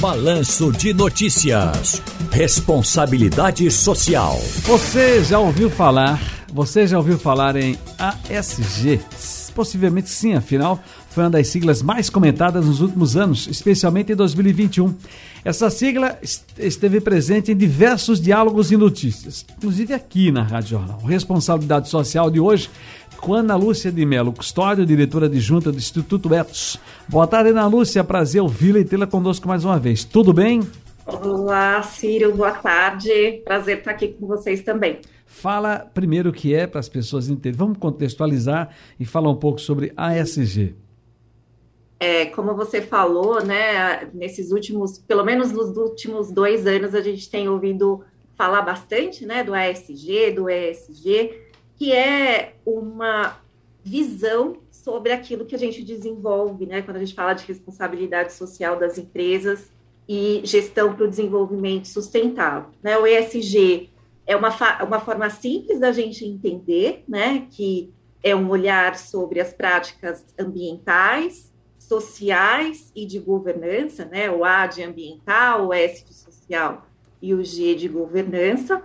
Balanço de Notícias. Responsabilidade Social. Você já ouviu falar? Você já ouviu falar em ASG? Possivelmente sim, afinal, foi uma das siglas mais comentadas nos últimos anos, especialmente em 2021. Essa sigla esteve presente em diversos diálogos e notícias, inclusive aqui na Rádio Jornal. Responsabilidade Social de hoje com Ana Lúcia de Melo, custódio, diretora adjunta do Instituto Etos. Boa tarde, Ana Lúcia. Prazer ouvi-la e tê-la conosco mais uma vez. Tudo bem? Olá, Ciro. Boa tarde. Prazer estar aqui com vocês também. Fala primeiro o que é para as pessoas entenderem. Vamos contextualizar e falar um pouco sobre ASG. É, como você falou, né, nesses últimos, pelo menos nos últimos dois anos, a gente tem ouvido falar bastante, né, do ASG, do ESG, que é uma visão sobre aquilo que a gente desenvolve, né, quando a gente fala de responsabilidade social das empresas e gestão para o desenvolvimento sustentável. Né? O ESG é uma, uma forma simples da gente entender, né, que é um olhar sobre as práticas ambientais, sociais e de governança, né, o A de ambiental, o S de social e o G de governança,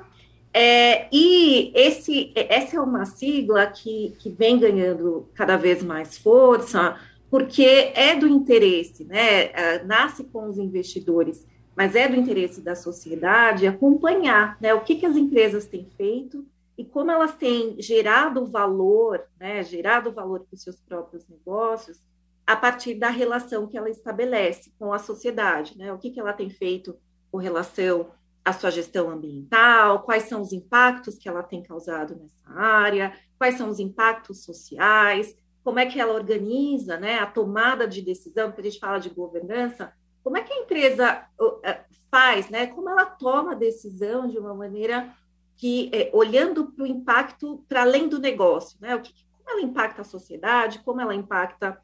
é, e esse, essa é uma sigla que, que vem ganhando cada vez mais força, porque é do interesse, né? É, nasce com os investidores, mas é do interesse da sociedade acompanhar né, o que, que as empresas têm feito e como elas têm gerado valor, né, gerado valor para os seus próprios negócios a partir da relação que ela estabelece com a sociedade, né? O que, que ela tem feito com relação a sua gestão ambiental, quais são os impactos que ela tem causado nessa área, quais são os impactos sociais, como é que ela organiza né, a tomada de decisão, porque a gente fala de governança, como é que a empresa é, faz, né, como ela toma a decisão de uma maneira que, é, olhando para o impacto para além do negócio, né, o que, como ela impacta a sociedade, como ela impacta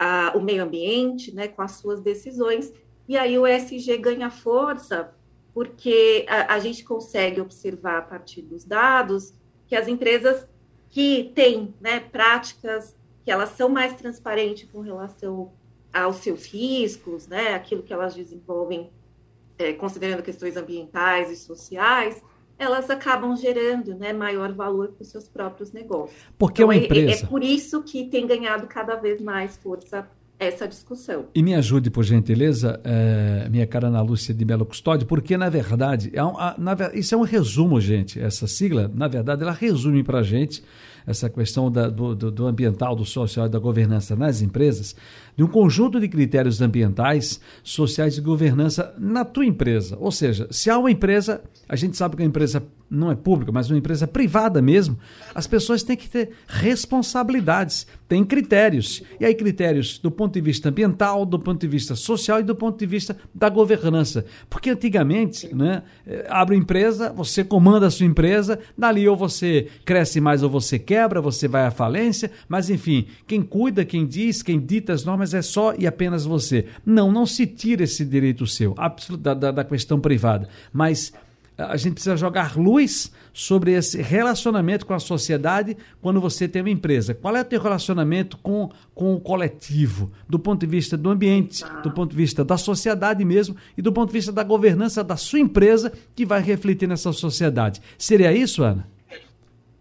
a, o meio ambiente, né, com as suas decisões, e aí o ESG ganha força porque a, a, gente consegue observar a partir dos dados que as empresas que têm né, práticas que elas são mais transparentes com relação aos seus riscos, né, aquilo que elas desenvolvem, é, considerando questões ambientais e sociais, elas acabam gerando né, maior valor para os seus próprios negócios. Porque então, uma empresa. É, é por isso que tem ganhado cada vez mais força essa discussão. E me ajude, por gentileza, é, minha cara Ana Lúcia de Melo Custódio, porque, na verdade, é um, a, na, isso é um resumo, gente. Essa sigla, na verdade, ela resume para a gente essa questão da, do, do, do, ambiental, do social e da governança nas empresas, de um conjunto de critérios ambientais, sociais e governança na tua empresa. Ou seja, se há uma empresa, a gente sabe que a empresa não é pública, mas uma empresa privada mesmo, as pessoas têm que ter responsabilidades, têm critérios. E aí, critérios do ponto de vista ambiental, do ponto de vista social e do ponto de vista da governança. Porque antigamente, né, eh, abre empresa, você comanda a sua empresa, dali ou você cresce mais ou você quebra, você vai à falência, mas enfim, quem cuida, quem diz, quem dita as normas é só e apenas você. Não, não se tira esse direito seu, da, da, da questão privada, mas a gente precisa jogar luz sobre esse relacionamento com a sociedade quando você tem uma empresa. Qual é o teu relacionamento com, com o coletivo, do ponto de vista do ambiente, do ponto de vista da sociedade mesmo e do ponto de vista da governança da sua empresa que vai refletir nessa sociedade. Seria isso, Ana?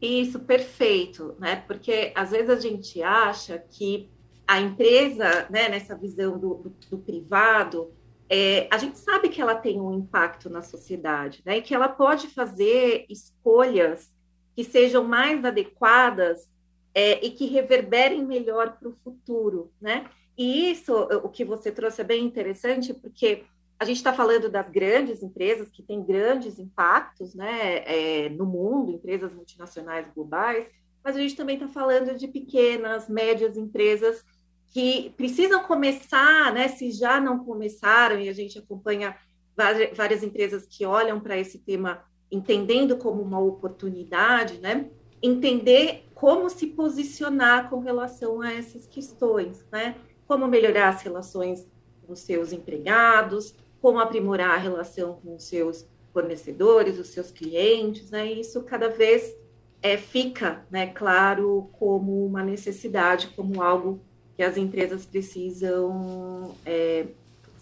Isso, perfeito, né? Porque às vezes a gente acha que a empresa, né, nessa visão do, do, do privado, é, a gente sabe que ela tem um impacto na sociedade, né? E que ela pode fazer escolhas que sejam mais adequadas é, e que reverberem melhor para o futuro, né? E isso, o que você trouxe é bem interessante, porque a gente está falando das grandes empresas que têm grandes impactos, né, é, no mundo, empresas multinacionais globais, mas a gente também está falando de pequenas, médias empresas que precisam começar, né, se já não começaram, e a gente acompanha várias empresas que olham para esse tema entendendo como uma oportunidade, né, entender como se posicionar com relação a essas questões, né, como melhorar as relações com seus empregados, como aprimorar a relação com os seus fornecedores, os seus clientes, né, e isso cada vez é, fica, né, claro, como uma necessidade, como algo que as empresas precisam é,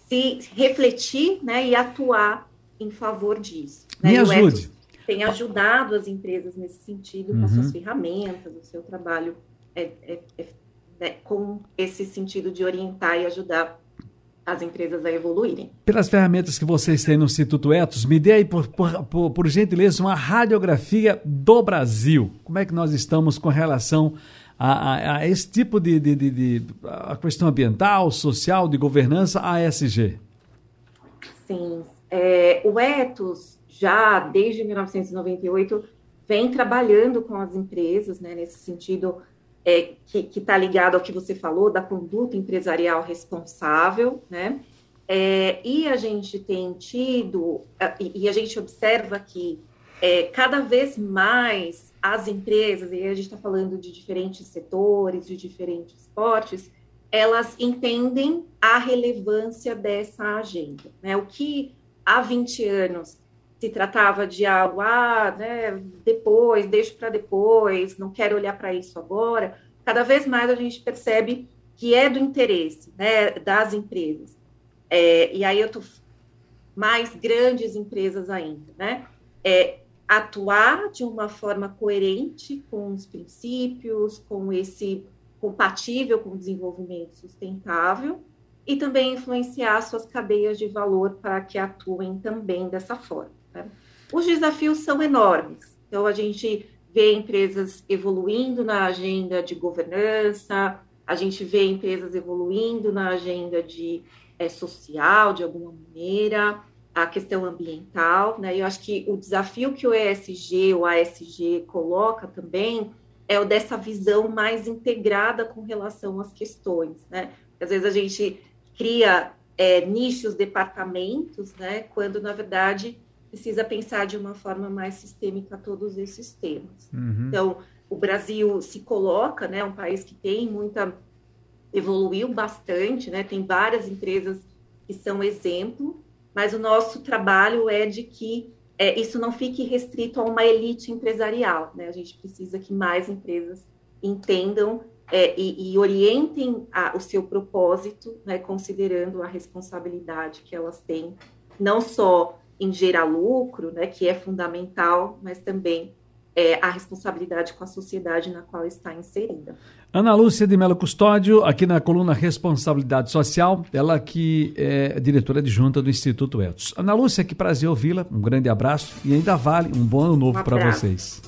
se refletir né, e atuar em favor disso. Né? Me ajude. Tem ajudado as empresas nesse sentido com uhum. as suas ferramentas, o seu trabalho é, é, é, né, com esse sentido de orientar e ajudar as empresas a evoluírem. Pelas ferramentas que vocês têm no Instituto Etos, me dê aí, por, por, por, por, gentileza, uma radiografia do Brasil. Como é que nós estamos com relação a, a, a esse tipo de, de, de, de, a questão ambiental, social, de governança, ASG? Sim. É, o Etos, já desde 1998, vem trabalhando com as empresas, né, nesse sentido é, que está ligado ao que você falou, da conduta empresarial responsável, né? É, e a gente tem tido, e, a gente observa que é, cada vez mais as empresas, e a gente está falando de diferentes setores, de diferentes portes, elas entendem a relevância dessa agenda. Né? O que há 20 anos se tratava de algo, ah, né, depois, deixo para depois, não quero olhar para isso agora, cada vez mais a gente percebe que é do interesse né, das empresas. É, e aí eu estou mais grandes empresas ainda, né? É, atuar de uma forma coerente com os princípios, com esse compatível com o desenvolvimento sustentável e também influenciar suas cadeias de valor para que atuem também dessa forma. Né? Os desafios são enormes. Então, a gente vê empresas evoluindo na agenda de governança, a gente vê empresas evoluindo na agenda de é, social, de alguma maneira, a questão ambiental, né? Eu acho que o desafio que o ESG, o ASG coloca também é o dessa visão mais integrada com relação às questões, né? Às vezes a gente cria é, nichos, departamentos, né? Quando na verdade precisa pensar de uma forma mais sistêmica todos esses temas. Uhum. Então, o Brasil se coloca, né, um país que tem muita evoluiu bastante, né? Tem várias empresas que são exemplo, mas o nosso trabalho é de que é, isso não fique restrito a uma elite empresarial, né? A gente precisa que mais empresas entendam é, e, e, orientem a, o seu propósito, né, considerando a responsabilidade que elas têm, não só em gerar lucro, né, que é fundamental, mas também é, a responsabilidade com a sociedade na qual está inserida. Ana Lúcia de Melo Custódio, aqui na coluna Responsabilidade Social, ela que é diretora adjunta do Instituto Etos. Ana Lúcia, que prazer ouvi-la, um grande abraço e ainda vale um bom ano novo um para vocês.